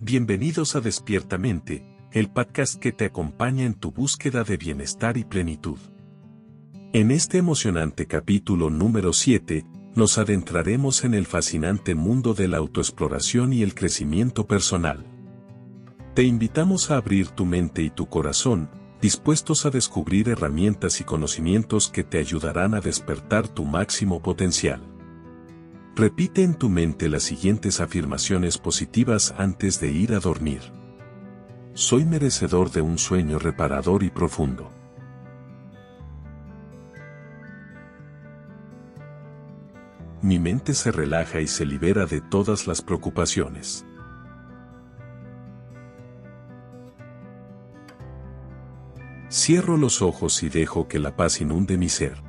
Bienvenidos a Despiertamente, el podcast que te acompaña en tu búsqueda de bienestar y plenitud. En este emocionante capítulo número 7, nos adentraremos en el fascinante mundo de la autoexploración y el crecimiento personal. Te invitamos a abrir tu mente y tu corazón, dispuestos a descubrir herramientas y conocimientos que te ayudarán a despertar tu máximo potencial. Repite en tu mente las siguientes afirmaciones positivas antes de ir a dormir. Soy merecedor de un sueño reparador y profundo. Mi mente se relaja y se libera de todas las preocupaciones. Cierro los ojos y dejo que la paz inunde mi ser.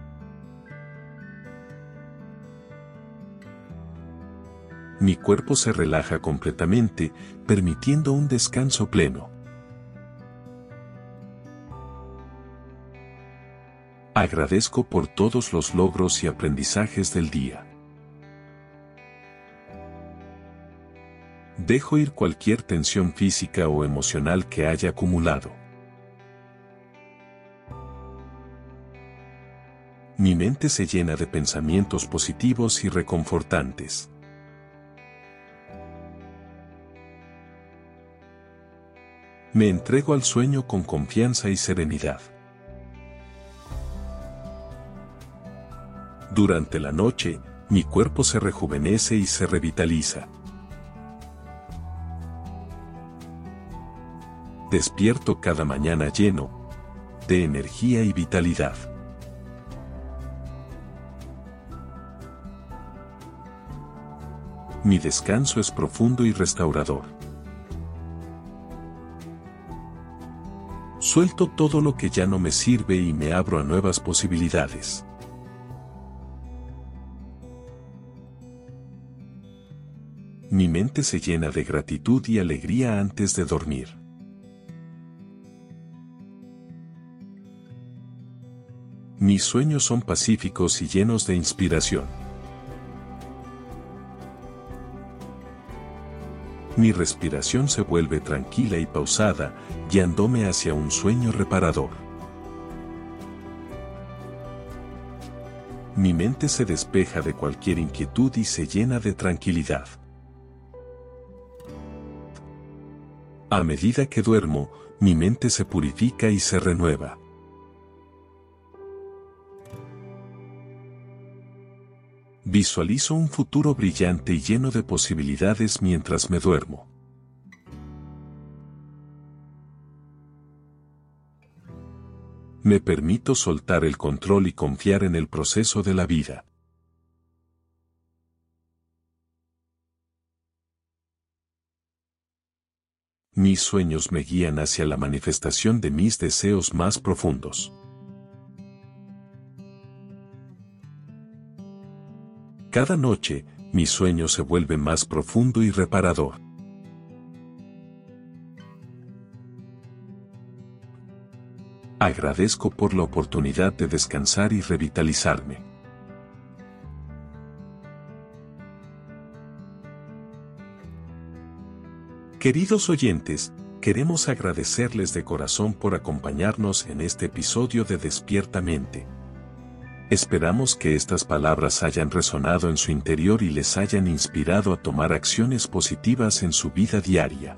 Mi cuerpo se relaja completamente, permitiendo un descanso pleno. Agradezco por todos los logros y aprendizajes del día. Dejo ir cualquier tensión física o emocional que haya acumulado. Mi mente se llena de pensamientos positivos y reconfortantes. Me entrego al sueño con confianza y serenidad. Durante la noche, mi cuerpo se rejuvenece y se revitaliza. Despierto cada mañana lleno de energía y vitalidad. Mi descanso es profundo y restaurador. Suelto todo lo que ya no me sirve y me abro a nuevas posibilidades. Mi mente se llena de gratitud y alegría antes de dormir. Mis sueños son pacíficos y llenos de inspiración. Mi respiración se vuelve tranquila y pausada, guiándome hacia un sueño reparador. Mi mente se despeja de cualquier inquietud y se llena de tranquilidad. A medida que duermo, mi mente se purifica y se renueva. Visualizo un futuro brillante y lleno de posibilidades mientras me duermo. Me permito soltar el control y confiar en el proceso de la vida. Mis sueños me guían hacia la manifestación de mis deseos más profundos. Cada noche, mi sueño se vuelve más profundo y reparador. Agradezco por la oportunidad de descansar y revitalizarme. Queridos oyentes, queremos agradecerles de corazón por acompañarnos en este episodio de Despiertamente. Esperamos que estas palabras hayan resonado en su interior y les hayan inspirado a tomar acciones positivas en su vida diaria.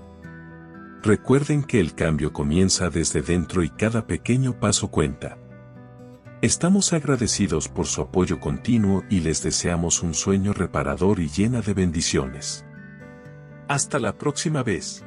Recuerden que el cambio comienza desde dentro y cada pequeño paso cuenta. Estamos agradecidos por su apoyo continuo y les deseamos un sueño reparador y llena de bendiciones. Hasta la próxima vez.